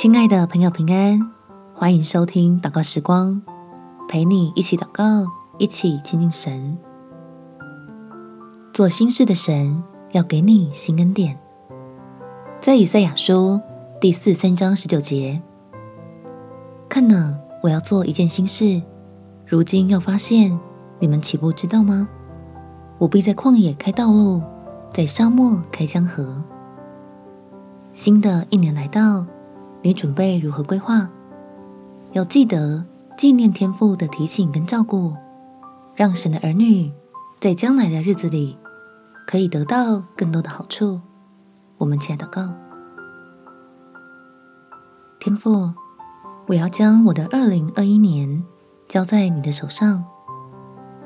亲爱的朋友，平安，欢迎收听祷告时光，陪你一起祷告，一起亲近神。做新事的神要给你新恩典，在以赛亚书第四三章十九节，看哪，我要做一件新事，如今要发现，你们岂不知道吗？我必在旷野开道路，在沙漠开江河。新的一年来到。你准备如何规划？要记得纪念天父的提醒跟照顾，让神的儿女在将来的日子里可以得到更多的好处。我们亲爱的祷告，天父，我要将我的二零二一年交在你的手上，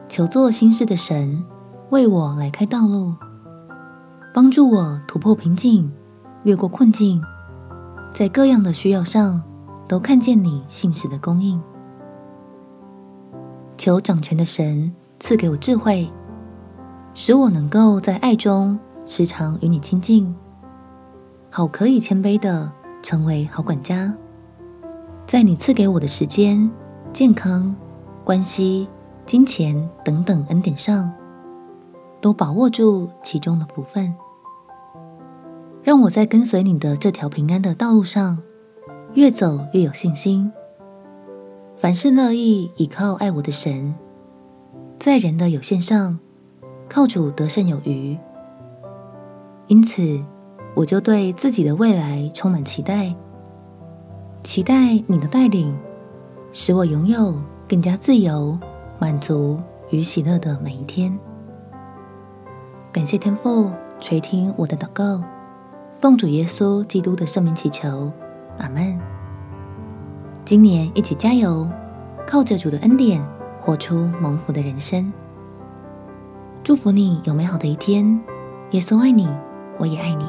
求做新事的神为我来开道路，帮助我突破瓶颈，越过困境。在各样的需要上，都看见你信实的供应。求掌权的神赐给我智慧，使我能够在爱中时常与你亲近，好可以谦卑地成为好管家，在你赐给我的时间、健康、关系、金钱等等恩典上，都把握住其中的福分。让我在跟随你的这条平安的道路上，越走越有信心。凡事乐意倚靠爱我的神，在人的有限上，靠主得胜有余。因此，我就对自己的未来充满期待，期待你的带领，使我拥有更加自由、满足与喜乐的每一天。感谢天父垂听我的祷告。奉主耶稣基督的圣名祈求，阿门。今年一起加油，靠着主的恩典，活出蒙福的人生。祝福你有美好的一天。耶稣爱你，我也爱你。